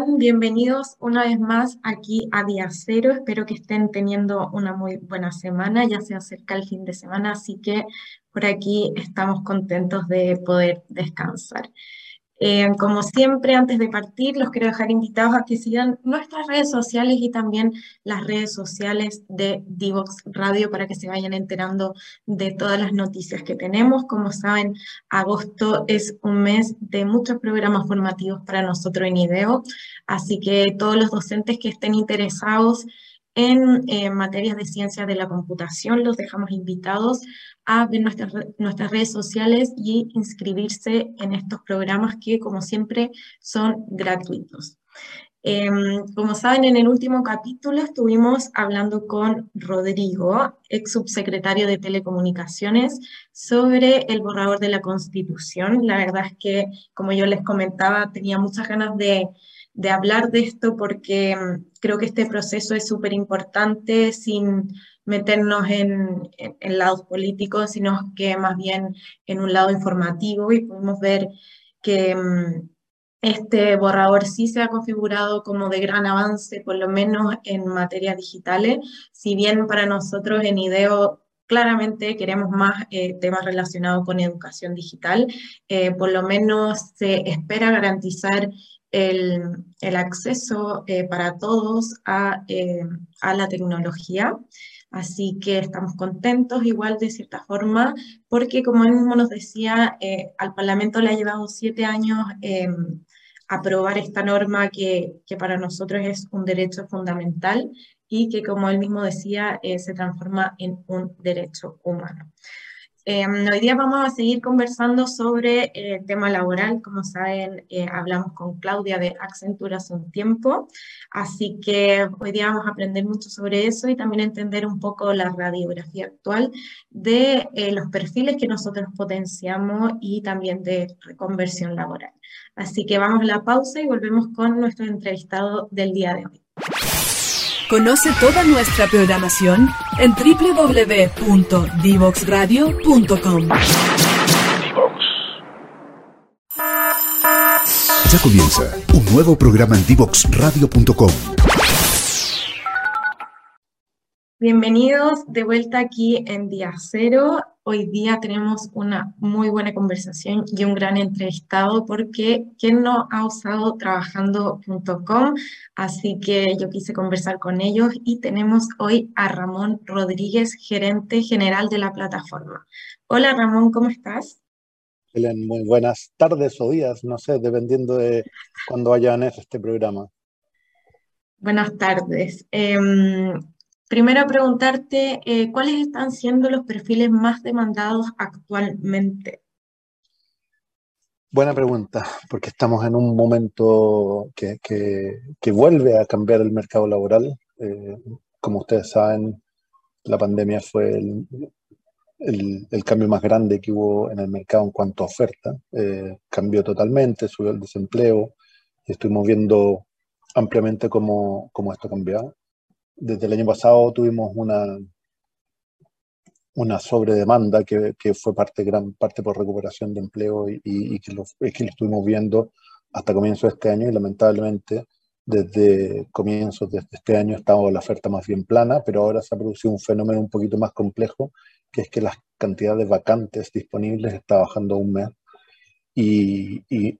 Bienvenidos una vez más aquí a Día Cero. Espero que estén teniendo una muy buena semana. Ya se acerca el fin de semana, así que por aquí estamos contentos de poder descansar. Eh, como siempre, antes de partir, los quiero dejar invitados a que sigan nuestras redes sociales y también las redes sociales de Divox Radio para que se vayan enterando de todas las noticias que tenemos. Como saben, agosto es un mes de muchos programas formativos para nosotros en IDEO, así que todos los docentes que estén interesados en eh, materias de ciencia de la computación. Los dejamos invitados a nuestras, nuestras redes sociales y inscribirse en estos programas que, como siempre, son gratuitos. Em, como saben, en el último capítulo estuvimos hablando con Rodrigo, ex subsecretario de Telecomunicaciones, sobre el borrador de la Constitución. La verdad es que, como yo les comentaba, tenía muchas ganas de, de hablar de esto porque mm, creo que este proceso es súper importante sin meternos en, en, lados políticos, sino que más bien en un lado informativo y podemos ver que mm, este borrador sí se ha configurado como de gran avance, por lo menos en materias digitales, si bien para nosotros en IDEO claramente queremos más eh, temas relacionados con educación digital, eh, por lo menos se espera garantizar el, el acceso eh, para todos a, a, la tecnología. Así que estamos contentos igual de cierta forma, porque como él mismo nos decía, eh, al Parlamento le ha llevado siete años aprobar esta norma que, que, para nosotros es un derecho fundamental y que como él mismo decía, se transforma en un derecho humano. Eh, hoy día vamos a seguir conversando sobre el eh, tema laboral. Como saben, eh, hablamos con Claudia de Accenture hace un tiempo, así que hoy día vamos a aprender mucho sobre eso y también entender un poco la radiografía actual de los perfiles que nosotros potenciamos y también de reconversión laboral. Así que vamos a la pausa y volvemos con nuestro entrevistado del día de hoy. Conoce toda nuestra programación en www.divoxradio.com. Ya comienza un nuevo programa en divoxradio.com. Bienvenidos de vuelta aquí en Día Cero. Hoy día tenemos una muy buena conversación y un gran entrevistado porque ¿quién no ha usado trabajando.com? Así que yo quise conversar con ellos y tenemos hoy a Ramón Rodríguez, gerente general de la plataforma. Hola Ramón, ¿cómo estás? Helen, muy buenas tardes o días, no sé, dependiendo de cuándo vayan este programa. Buenas tardes. Eh, Primero preguntarte, eh, ¿cuáles están siendo los perfiles más demandados actualmente? Buena pregunta, porque estamos en un momento que, que, vuelve a cambiar el mercado laboral. Eh, como ustedes saben, la pandemia fue el, el, cambio más grande que hubo en el mercado en cuanto a oferta. Eh, cambió totalmente, subió el desempleo y estuvimos viendo ampliamente cómo, cómo esto cambiado desde el año pasado tuvimos una, una sobredemanda que, que fue parte, gran parte por recuperación de empleo y, y, que, lo, que lo estuvimos viendo hasta comienzo de este año y lamentablemente desde comienzos de este año estaba la oferta más bien plana, pero ahora se ha producido un fenómeno un poquito más complejo, que es que la cantidad de vacantes disponibles está bajando un mes y, y,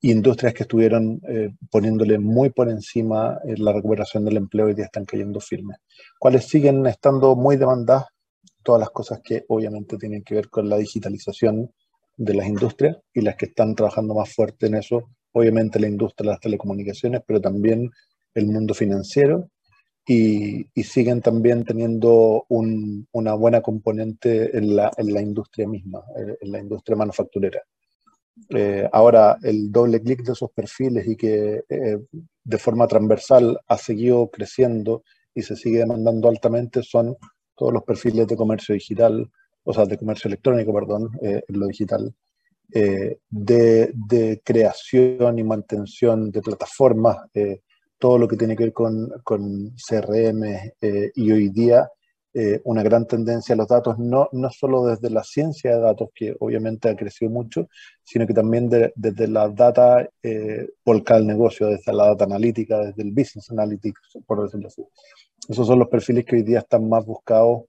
industrias que estuvieron eh, poniéndole muy por encima eh, la recuperación del empleo y ya están cayendo firmes. ¿Cuáles siguen estando muy demandadas? Todas las cosas que obviamente tienen que ver con la digitalización de las industrias y las que están trabajando más fuerte en eso, obviamente la industria de las telecomunicaciones, pero también el mundo financiero y, siguen también teniendo un, una buena componente en la, en la industria misma, eh, en la industria manufacturera. Eh, ahora el doble clic de esos perfiles y que eh, de forma transversal ha seguido creciendo y se sigue demandando altamente son todos los perfiles de comercio digital, o sea, de comercio electrónico, perdón, eh, en lo digital, de, de, creación y mantención de plataformas, todo lo que tiene que ver con, con CRM y hoy día eh, una gran tendencia a los datos, no, no solo desde la ciencia de datos, que obviamente ha crecido mucho, sino que también desde la data eh, volcada al negocio, desde la data analítica, desde el business analytics, por decirlo así. Esos son los perfiles que hoy día están más buscados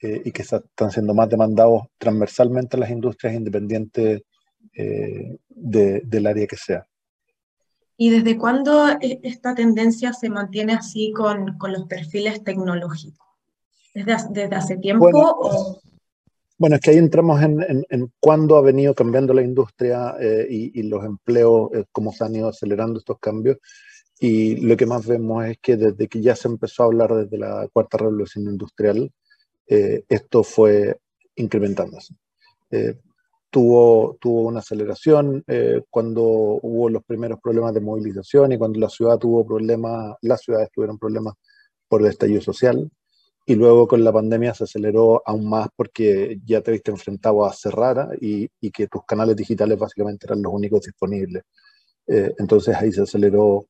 eh, y que están siendo más demandados transversalmente en las industrias independientes eh, del área que sea. ¿Y desde cuándo e, esta tendencia se mantiene así con, con los perfiles tecnológicos? ¿Desde, hace tiempo? Bueno, es que ahí entramos en, en, cuándo ha venido cambiando la industria eh, y, los empleos, eh, cómo se han ido acelerando estos cambios. Y lo que más vemos es que desde que ya se empezó a hablar desde la cuarta revolución industrial, eh, esto fue incrementándose. tuvo, tuvo una aceleración cuando hubo los primeros problemas de movilización y cuando la ciudad tuvo problemas, las ciudades tuvieron problemas por el estallido social y luego con la pandemia se aceleró aún más porque ya te viste enfrentado a cerrar y, y que tus canales digitales básicamente eran los únicos disponibles. Eh, entonces ahí se aceleró,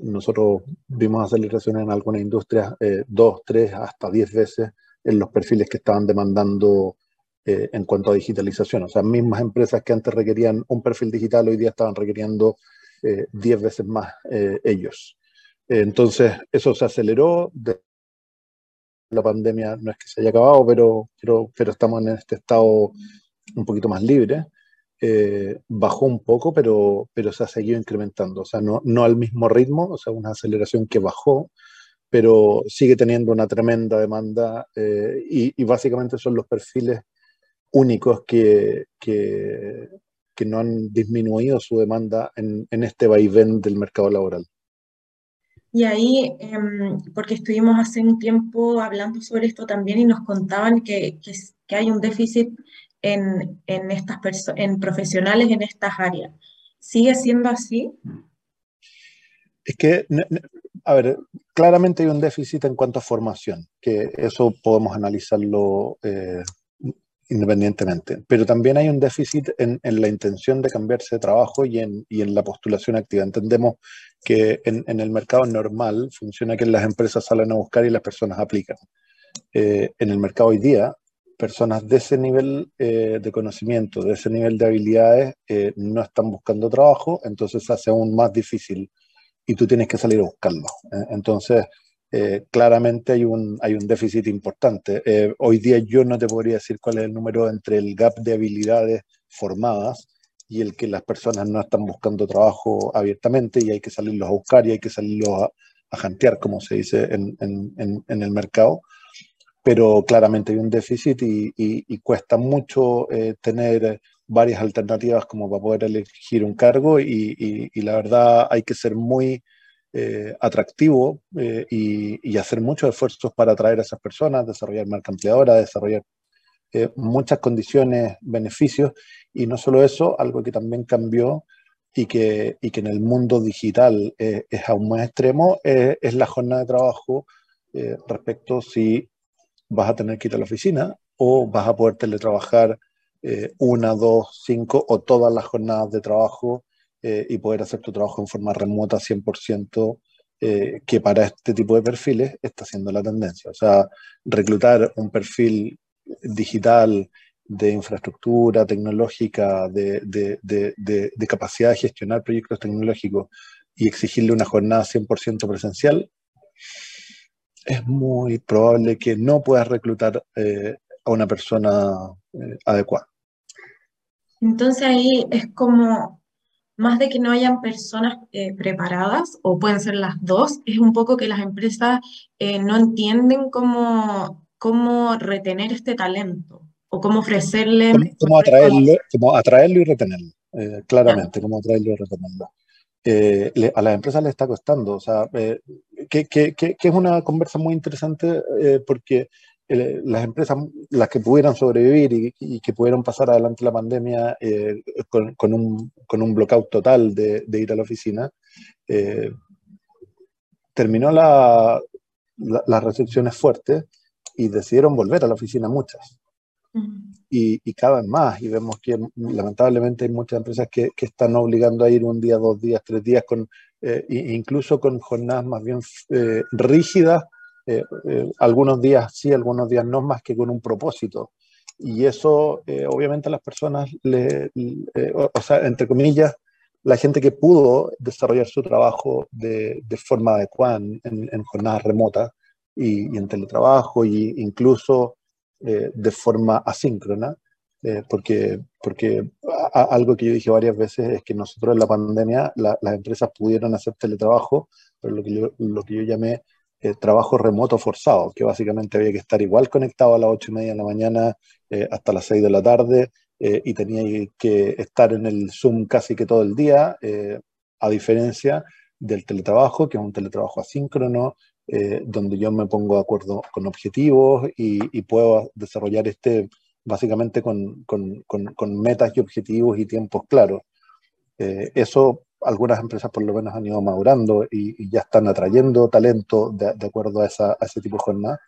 nosotros vimos aceleraciones en algunas industrias, eh, dos, tres, hasta diez veces en los perfiles que estaban demandando eh, en cuanto a digitalización. O sea, mismas empresas que antes requerían un perfil digital, hoy día estaban requiriendo diez veces más ellos. entonces, eso se aceleró. La pandemia no es que se haya acabado, pero, pero, pero estamos en este estado un poquito más libre. Eh, bajó un poco, pero, pero se ha seguido incrementando. O sea, no, no al mismo ritmo, o sea, una aceleración que bajó, pero sigue teniendo una tremenda demanda eh, y, básicamente son los perfiles únicos que, que, que, no han disminuido su demanda en, en este vaivén del mercado laboral. Y ahí, em, porque estuvimos hace un tiempo hablando sobre esto también y nos contaban que, que, hay un déficit en, en, estas en profesionales en estas áreas. ¿Sigue siendo así? Es que, a ver, claramente hay un déficit en cuanto a formación, que eso podemos analizarlo eh, independientemente. Pero también hay un déficit en, la intención de cambiarse de trabajo y en, la postulación activa. Entendemos que en, el mercado normal funciona que las empresas salen a buscar y las personas aplican. Eh, en el mercado hoy día, personas de ese nivel eh, de conocimiento, de ese nivel de habilidades, eh, no están buscando trabajo, entonces hace aún más difícil y tú tienes que salir a buscarlo. entonces, eh, claramente hay un, hay un déficit importante. Eh, hoy día yo no te podría decir cuál es el número entre el gap de habilidades formadas y el que las personas no están buscando trabajo abiertamente y hay que salirlos a buscar y hay que salirlos a, a jantear, como se dice en, en, el mercado. Pero claramente hay un déficit y, y, y cuesta mucho eh, tener varias alternativas como para poder elegir un cargo y, y la verdad hay que ser muy eh, atractivo eh, y, hacer muchos esfuerzos para atraer a esas personas, desarrollar marca ampliadora, desarrollar eh, muchas condiciones, beneficios, y no solo eso, algo que también cambió y que, y que en el mundo digital es aún más extremo, es la jornada de trabajo respecto si vas a tener que ir a la oficina o vas a poder teletrabajar una, dos, cinco o todas las jornadas de trabajo eh, y poder hacer tu trabajo en forma remota 100%, eh, que para este tipo de perfiles está siendo la tendencia. O sea, reclutar un perfil digital de infraestructura tecnológica, de, de, de, de, capacidad de gestionar proyectos tecnológicos y exigirle una jornada 100% presencial, es muy probable que no puedas reclutar eh, a una persona adecuada. Entonces ahí es como más de que no hayan personas eh, preparadas, o pueden ser las dos, es un poco que las empresas eh, no entienden cómo, cómo retener este talento o cómo ofrecerle... Cómo, atraerlo, cómo atraerlo y retenerlo, eh, claramente, cómo atraerlo y retenerlo. a las empresas les está costando, o sea, que, que, que, es una conversa muy interesante porque las empresas, las que pudieran sobrevivir y, que pudieron pasar adelante la pandemia eh, con, con, un, con un blockout total de, de ir a la oficina, eh, terminó la, las restricciones fuertes y decidieron volver a la oficina muchas. y, y, cada vez más, y vemos que lamentablemente hay muchas empresas que, que están obligando a ir un día, dos días, tres días, con, eh, incluso con jornadas más bien rígidas eh, eh, algunos días sí, algunos días no, más que con un propósito. Y eso, obviamente, a las personas, le, o, sea, entre comillas, la gente que pudo desarrollar su trabajo de, de forma adecuada en, en, jornadas remotas y, y, en teletrabajo, e incluso de forma asíncrona, eh, porque, porque algo que yo dije varias veces es que nosotros en la pandemia las empresas pudieron hacer teletrabajo, pero lo que yo, lo que yo llamé eh, trabajo remoto forzado, que básicamente había que estar igual conectado a las ocho y media de la mañana eh, hasta las 6 de la tarde y tenía que estar en el Zoom casi que todo el día, a diferencia del teletrabajo, que es un teletrabajo asíncrono, donde yo me pongo de acuerdo con objetivos y, y puedo desarrollar este básicamente con, con, con, metas y objetivos y tiempos claros. Eh, eso algunas empresas por lo menos han ido madurando y, ya están atrayendo talento de, de acuerdo a, esa, a, ese tipo de jornada.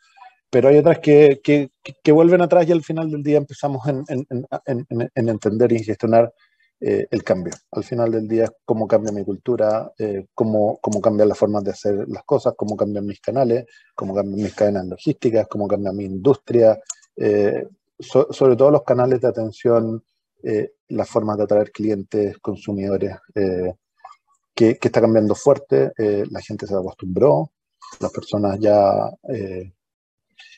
Pero hay otras que, que, que, vuelven atrás y al final del día empezamos en, en, en, en entender y gestionar eh, el cambio. Al final del día, cómo cambia mi cultura, eh, cómo, cómo cambian las formas de hacer las cosas, cómo cambian mis canales, cómo cambian mis cadenas logísticas, cómo cambia mi industria, eh, sobre todo los canales de atención, eh, las formas de atraer clientes, consumidores, eh, que, está cambiando fuerte, eh, la gente se acostumbró, las personas ya, e,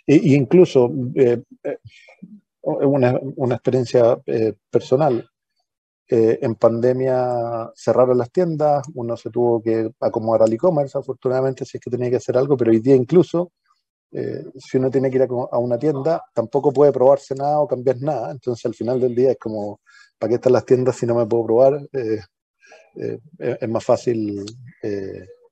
incluso una, una experiencia personal, en pandemia cerraron las tiendas, uno se tuvo que acomodar al e-commerce, afortunadamente, si es que tenía que hacer algo, pero hoy día incluso eh, si uno tiene que ir a, una tienda, tampoco puede probarse nada o cambiar nada. Entonces, al final del día es como, ¿para qué están las tiendas si no me puedo probar? Eh, eh, es más fácil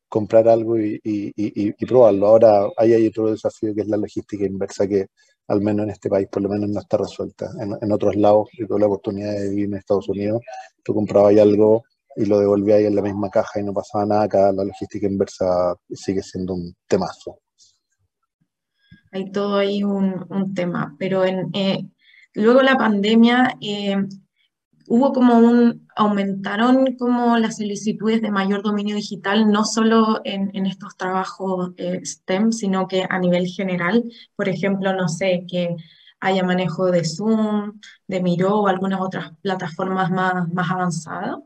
comprar algo y, probarlo. Ahora hay otro desafío que es la logística inversa, que al menos en este país por lo menos no está resuelta. En, otros lados, yo tuve la oportunidad de vivir en Estados Unidos, tú comprabas algo y lo devolvías en la misma caja y no pasaba nada. Acá la logística inversa sigue siendo un temazo hay todo ahí un, tema, pero en, eh, luego la pandemia eh, hubo como un, aumentaron como las solicitudes de mayor dominio digital, no solo en, estos trabajos eh, STEM, sino que a nivel general, por ejemplo, no sé, que haya manejo de Zoom, de Miro o algunas otras plataformas más, más avanzadas.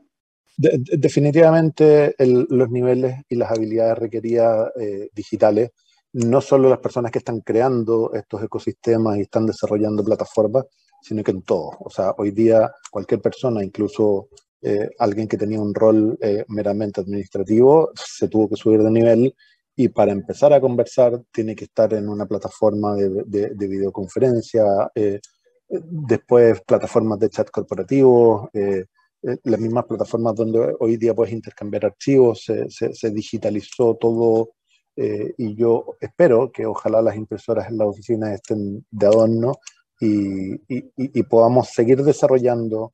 definitivamente los niveles y las habilidades requeridas digitales no solo las personas que están creando estos ecosistemas y están desarrollando plataformas, sino que en todo. O sea, hoy día cualquier persona, incluso eh, alguien que tenía un rol eh, meramente administrativo, se tuvo que subir de nivel y para empezar a conversar tiene que estar en una plataforma de, de, videoconferencia, eh, después plataformas de chat corporativo, las mismas plataformas donde hoy día puedes intercambiar archivos, se, se, digitalizó todo y yo espero que ojalá las impresoras en la oficina estén de adorno y, y, podamos seguir desarrollando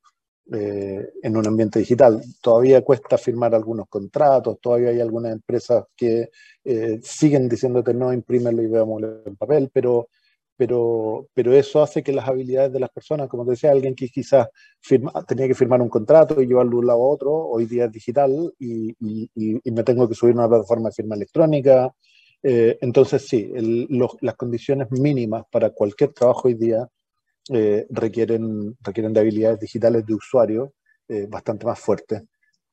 eh, en un ambiente digital. Todavía cuesta firmar algunos contratos, todavía hay algunas empresas que eh, siguen diciéndote no, imprímelo y veámoslo en papel, pero pero, pero eso hace que las habilidades de las personas, como te decía, alguien que quizás firma, tenía que firmar un contrato y llevarlo de un lado a otro, hoy día es digital y, y, y me tengo que subir a una plataforma de firma electrónica. Eh, entonces, sí, las condiciones mínimas para cualquier trabajo hoy día eh, requieren, requieren de habilidades digitales de usuario eh, bastante más fuertes.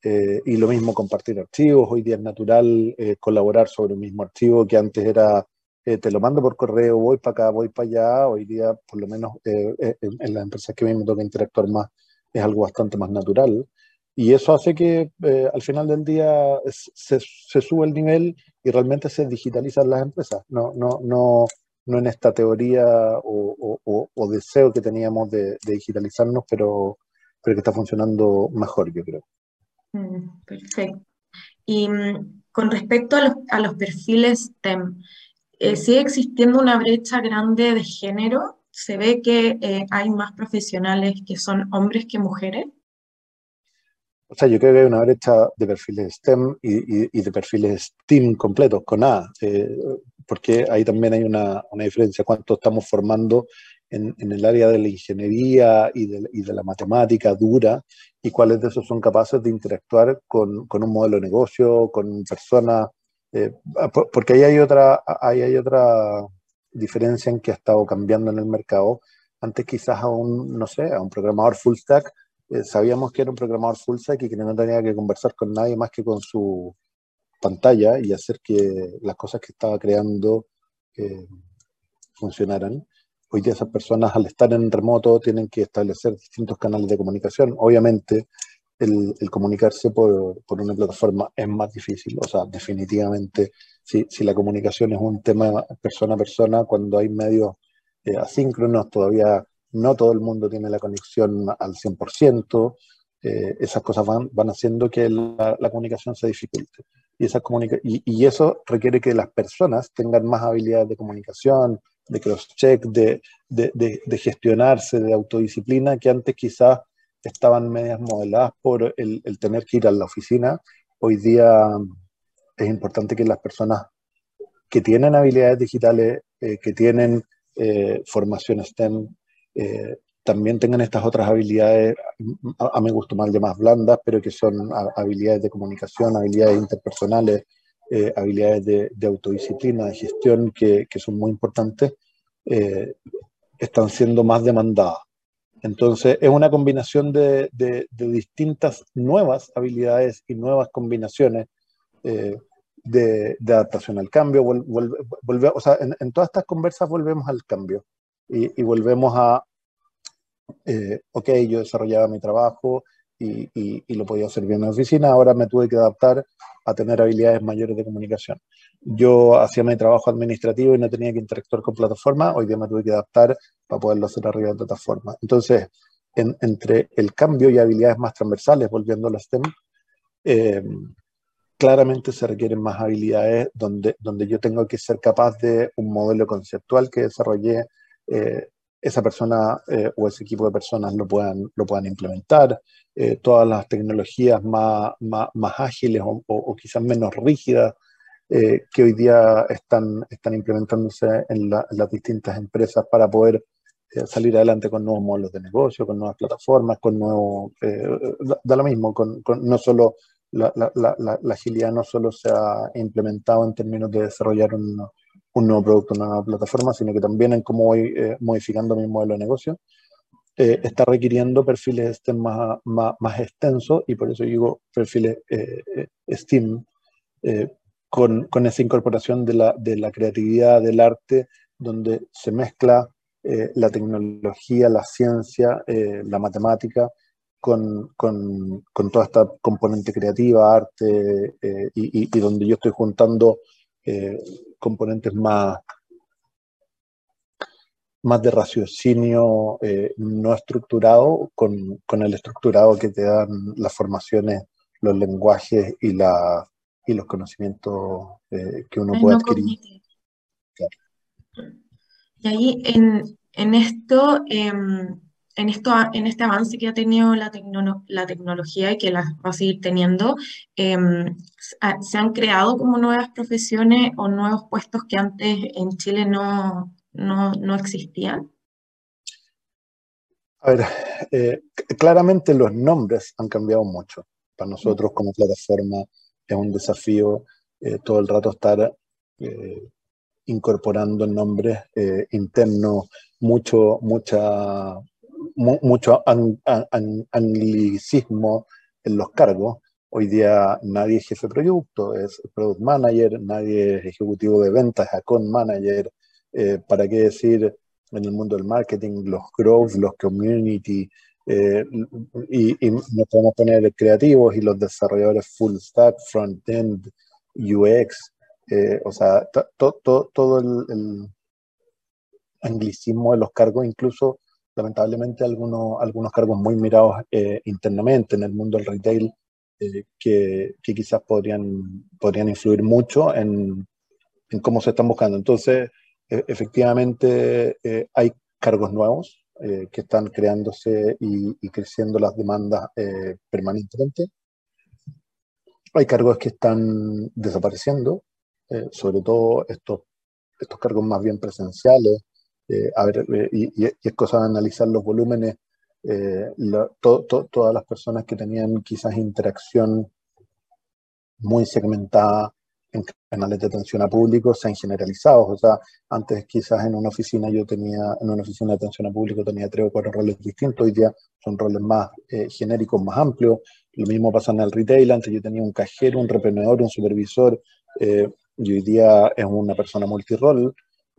y lo mismo compartir archivos, hoy día es natural colaborar sobre un mismo archivo que antes era eh, te lo mando por correo, voy para acá, voy para allá. Hoy día, por lo menos eh, eh, en, las empresas que a mí me toca interactuar más, es algo bastante más natural. Y eso hace que al final del día se, se, sube el nivel y realmente se digitalizan las empresas. No, no, no, no en esta teoría o, o, o deseo que teníamos de, de, digitalizarnos, pero, pero que está funcionando mejor, yo creo. Mm, perfecto. Y mm, con respecto a los, a los perfiles STEM, eh, sigue existiendo una brecha grande de género. Se ve que eh, hay más profesionales que son hombres que mujeres. O sea, yo creo que hay una brecha de perfiles STEM y, de perfiles STEAM completos, con A, eh, porque ahí también hay una, una diferencia, cuánto estamos formando en, en, el área de la ingeniería y de, y de, la matemática dura, y cuáles de esos son capaces de interactuar con, con un modelo de negocio, con personas porque ahí hay otra, ahí hay otra diferencia en que ha estado cambiando en el mercado. Antes quizás a un, no sé, a un programador full stack, sabíamos que era un programador full stack y que no tenía que conversar con nadie más que con su pantalla y hacer que las cosas que estaba creando funcionaran. Hoy día esas personas al estar en remoto tienen que establecer distintos canales de comunicación. Obviamente el, comunicarse por, por, una plataforma es más difícil, o sea, definitivamente si, si la comunicación es un tema persona a persona, cuando hay medios eh, asíncronos, todavía no todo el mundo tiene la conexión al 100%, eh, esas cosas van, van haciendo que la, la comunicación se dificulte. Y, esa y, eso requiere que las personas tengan más habilidades de comunicación, de cross-check, de, de, gestionarse, de autodisciplina, que antes quizás estaban medias modeladas por el, tener que ir a la oficina. Hoy día es importante que las personas que tienen habilidades digitales, eh, que tienen eh, formación STEM, eh, también tengan estas otras habilidades, a, mí me gusta más más blandas, pero que son habilidades de comunicación, habilidades interpersonales, eh, habilidades de, autodisciplina, de gestión, que, son muy importantes, eh, están siendo más demandadas. Entonces, es una combinación de, distintas nuevas habilidades y nuevas combinaciones eh, de, adaptación al cambio. o sea, en, todas estas conversas volvemos al cambio y volvemos a, ok, yo desarrollaba mi trabajo, y, lo podía hacer bien en la oficina. Ahora me tuve que adaptar a tener habilidades mayores de comunicación. Yo hacía mi trabajo administrativo y no tenía que interactuar con plataformas. Hoy día me tuve que adaptar para poderlo hacer arriba de plataformas. Entonces, entre el cambio y habilidades más transversales, volviendo a las STEM, eh, claramente se requieren más habilidades donde, donde yo tengo que ser capaz de un modelo conceptual que desarrollé, eh, esa persona eh, o ese equipo de personas lo puedan, lo puedan implementar, eh, todas las tecnologías más, más, más ágiles o, o, quizás menos rígidas eh, que hoy día están, están implementándose en, las distintas empresas para poder salir adelante con nuevos modelos de negocio, con nuevas plataformas, con nuevos, da, lo mismo, con, no solo la, la, la, la, agilidad no solo se ha implementado en términos de desarrollar un, un nuevo producto, una nueva plataforma, sino que también en cómo voy eh, modificando mi modelo de negocio, eh, está requiriendo perfiles estén más, más, más, extensos y por eso digo perfiles eh, STEAM, con, con, esa incorporación de la, de la, creatividad, del arte, donde se mezcla la tecnología, la ciencia, la matemática, con, con, con, toda esta componente creativa, arte, y, y, donde yo estoy juntando componentes más, más de raciocinio eh, no estructurado con, con, el estructurado que te dan las formaciones, los lenguajes y, la, y los conocimientos eh, que uno puede adquirir. Y ahí en, en esto, em, en, esto, en este avance que ha tenido la, tecnología y que la va a seguir teniendo, em, se han creado como nuevas profesiones o nuevos puestos que antes en Chile no, no, no existían? A ver, eh, claramente los nombres han cambiado mucho. Para nosotros como plataforma es un desafío eh, todo el rato estar eh, incorporando nombres internos, mucho, mucha mucho anglicismo en los cargos. Hoy día nadie es jefe de producto, es product manager, nadie es ejecutivo de ventas, account manager. Eh, ¿Para qué decir en el mundo del marketing los growth, los community? Eh, y, nos podemos poner creativos y los desarrolladores full stack, front-end, UX. Eh, o sea, todo el, el anglicismo de los cargos, incluso lamentablemente algunos, algunos cargos muy mirados eh, internamente en el mundo del retail eh, que, que, quizás podrían, podrían influir mucho en, cómo se están buscando. Entonces, e, efectivamente, eh, hay cargos nuevos que están creándose y, y creciendo las demandas permanentemente. Hay cargos que están desapareciendo, sobre todo estos, estos cargos más bien presenciales, eh, a ver, eh, y, es cosa de analizar los volúmenes, eh, todas las personas que tenían quizás interacción muy segmentada en canales de atención a público sean generalizados. O sea, antes quizás en una oficina yo tenía, en una oficina de atención a público tenía tres o cuatro roles distintos, hoy día son roles más eh, genéricos, más amplios. Lo mismo pasa en el retail, antes yo tenía un cajero, un reprendedor, un supervisor, eh, y hoy día es una persona multirol.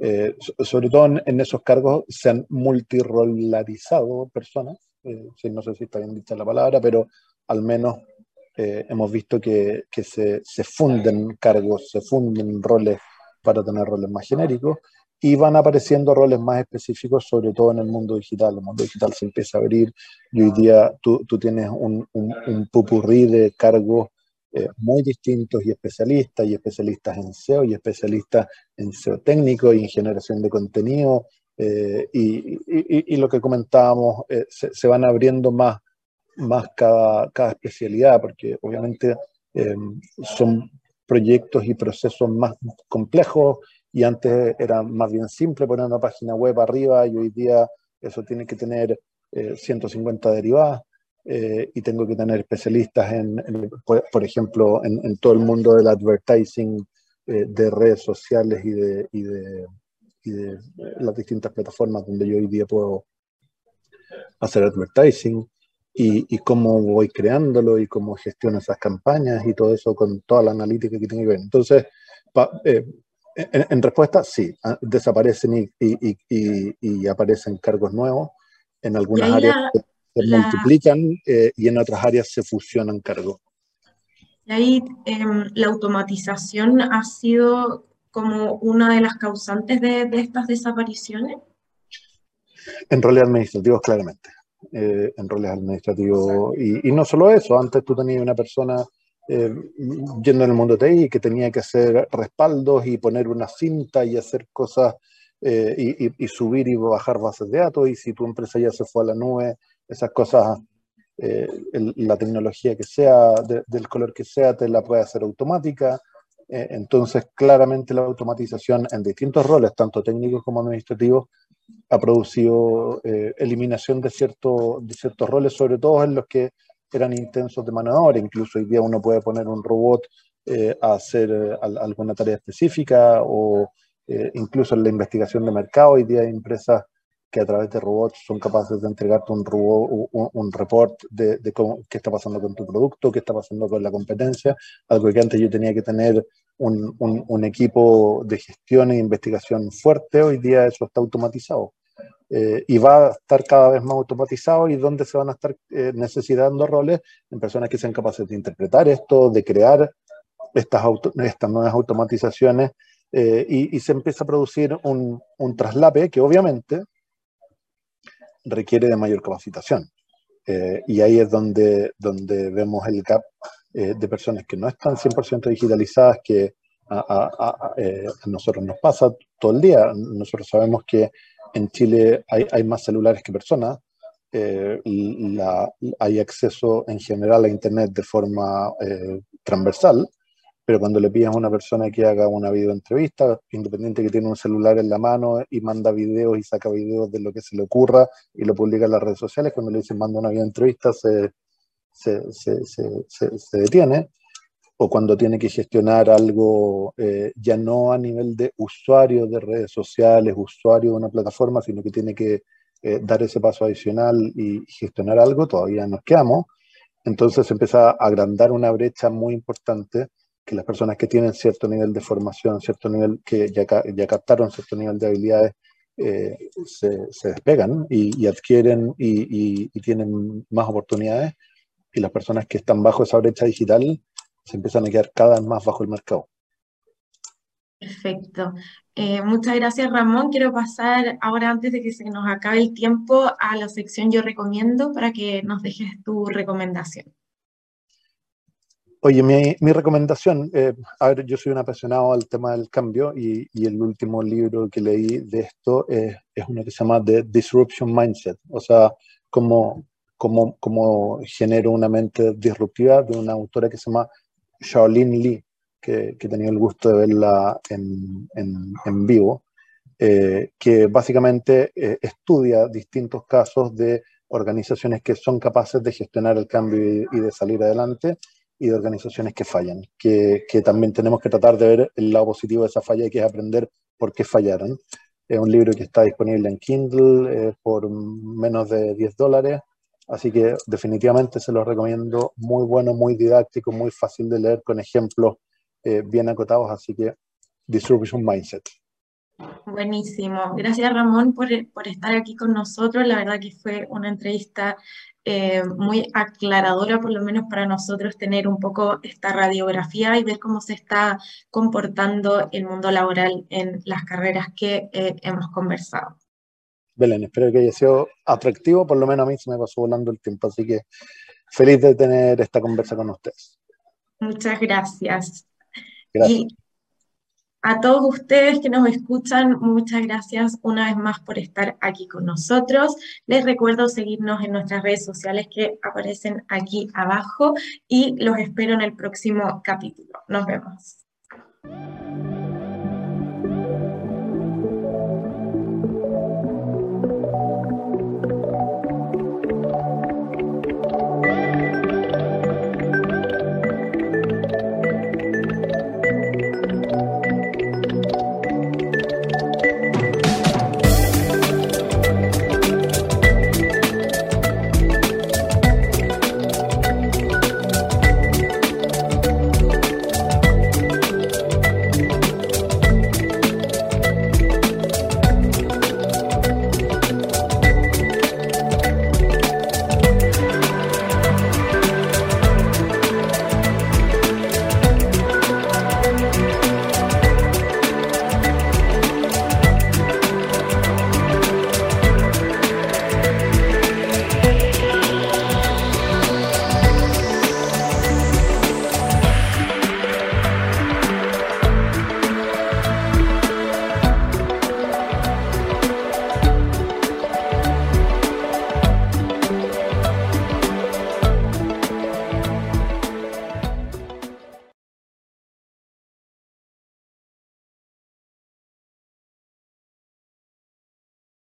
Eh, sobre todo en, esos cargos se han multirolarizado personas, eh, no sé si está bien dicha la palabra, pero al menos eh, hemos visto que, que se, se, funden cargos, se funden roles para tener roles más genéricos y van apareciendo roles más específicos, sobre todo en el mundo digital. El mundo digital se empieza a abrir y hoy día tú, tú tienes un, un, un, pupurrí de cargos eh, muy distintos y especialistas, y especialistas en SEO, y especialistas en SEO técnico y en generación de contenido. Eh, y, y, y, lo que comentábamos, eh, se, se, van abriendo más más cada, cada especialidad, porque obviamente eh, son proyectos y procesos más complejos y antes era más bien simple poner una página web arriba y hoy día eso tiene que tener eh, 150 derivadas eh, y tengo que tener especialistas en, en por, por, ejemplo, en, en, todo el mundo del advertising eh, de redes sociales y de, y de, y de las distintas plataformas donde yo hoy día puedo hacer advertising y, y, cómo voy creándolo y cómo gestiono esas campañas y todo eso con toda la analítica que tiene que ver. Entonces, pa, eh, en, en, respuesta, sí, desaparecen y, y, y, aparecen cargos nuevos. En algunas áreas la, se la... multiplican eh, y en otras áreas se fusionan cargos. Y ahí eh, la automatización ha sido como una de las causantes de, de estas desapariciones. En roles administrativos, claramente eh, en roles administrativos. Y, y, no solo eso, antes tú tenías una persona eh, yendo en el mundo TI que tenía que hacer respaldos y poner una cinta y hacer cosas eh, y, y, y, subir y bajar bases de datos. Y si tu empresa ya se fue a la nube, esas cosas, eh, la tecnología que sea, de, del color que sea, te la puede hacer automática. Eh, entonces, claramente la automatización en distintos roles, tanto técnicos como administrativos, ha producido eh, eliminación de, cierto, de ciertos roles, sobre todo en los que eran intensos de mano de obra. Incluso hoy día uno puede poner un robot eh, a hacer alguna tarea específica o incluso en la investigación de mercado. Hoy día hay empresas que a través de robots son capaces de entregarte un, robot, un, un report de, de cómo, qué está pasando con tu producto, qué está pasando con la competencia, algo que antes yo tenía que tener un, un, un, equipo de gestión e investigación fuerte, hoy día eso está automatizado. Eh, y va a estar cada vez más automatizado y donde se van a estar eh, necesitando roles en personas que sean capaces de interpretar esto, de crear estas, auto, estas nuevas automatizaciones eh, y, y, se empieza a producir un, un, traslape que obviamente requiere de mayor capacitación. Eh, y ahí es donde, donde vemos el gap eh, de personas que no están 100% digitalizadas, que a, a, a, eh, nosotros nos pasa todo el día. Nosotros sabemos que en Chile hay, más celulares que personas. Eh, hay acceso en general a Internet de forma transversal, pero cuando le pides a una persona que haga una videoentrevista, independiente que tiene un celular en la mano y manda videos y saca videos de lo que se le ocurra y lo publica en las redes sociales, cuando le dicen manda una videoentrevista se, se, se, se, detiene, o cuando tiene que gestionar algo eh, ya no a nivel de usuario de redes sociales, usuario de una plataforma, sino que tiene que eh, dar ese paso adicional y gestionar algo, todavía nos quedamos. Entonces empieza a agrandar una brecha muy importante que las personas que tienen cierto nivel de formación, cierto nivel, que ya, ya captaron cierto nivel de habilidades, eh, se, se, despegan y, adquieren y, tienen más oportunidades y las personas que están bajo esa brecha digital se empiezan a quedar cada vez más bajo el mercado. Perfecto. Eh, muchas gracias, Ramón. Quiero pasar ahora, antes de que se nos acabe el tiempo, a la sección Yo Recomiendo para que nos dejes tu recomendación. Oye, mi, mi recomendación, eh, a ver, yo soy un apasionado al tema del cambio y, y el último libro que leí de esto es, es, uno que se llama The Disruption Mindset, o sea, cómo, cómo, cómo genero una mente disruptiva de una autora que se llama Shaolin Lee, que, que he tenido el gusto de verla en, en, en vivo, eh, que básicamente eh, estudia distintos casos de organizaciones que son capaces de gestionar el cambio y, y de salir adelante y de organizaciones que fallan, que, que, también tenemos que tratar de ver el lado positivo de esa falla y que es aprender por qué fallaron. Es un libro que está disponible en Kindle eh, por menos de 10 dólares, así que definitivamente se lo recomiendo, muy bueno, muy didáctico, muy fácil de leer con ejemplos eh, bien acotados, así que Distribution Mindset. Buenísimo. Gracias Ramón por, por, estar aquí con nosotros. La verdad que fue una entrevista eh, muy aclaradora, por lo menos para nosotros, tener un poco esta radiografía y ver cómo se está comportando el mundo laboral en las carreras que eh, hemos conversado. Belén, espero que haya sido atractivo, por lo menos a mí se me pasó volando el tiempo, así que feliz de tener esta conversa con ustedes. Muchas gracias. Gracias. A todos ustedes que nos escuchan, muchas gracias una vez más por estar aquí con nosotros. Les recuerdo seguirnos en nuestras redes sociales que aparecen aquí abajo y los espero en el próximo capítulo. Nos vemos.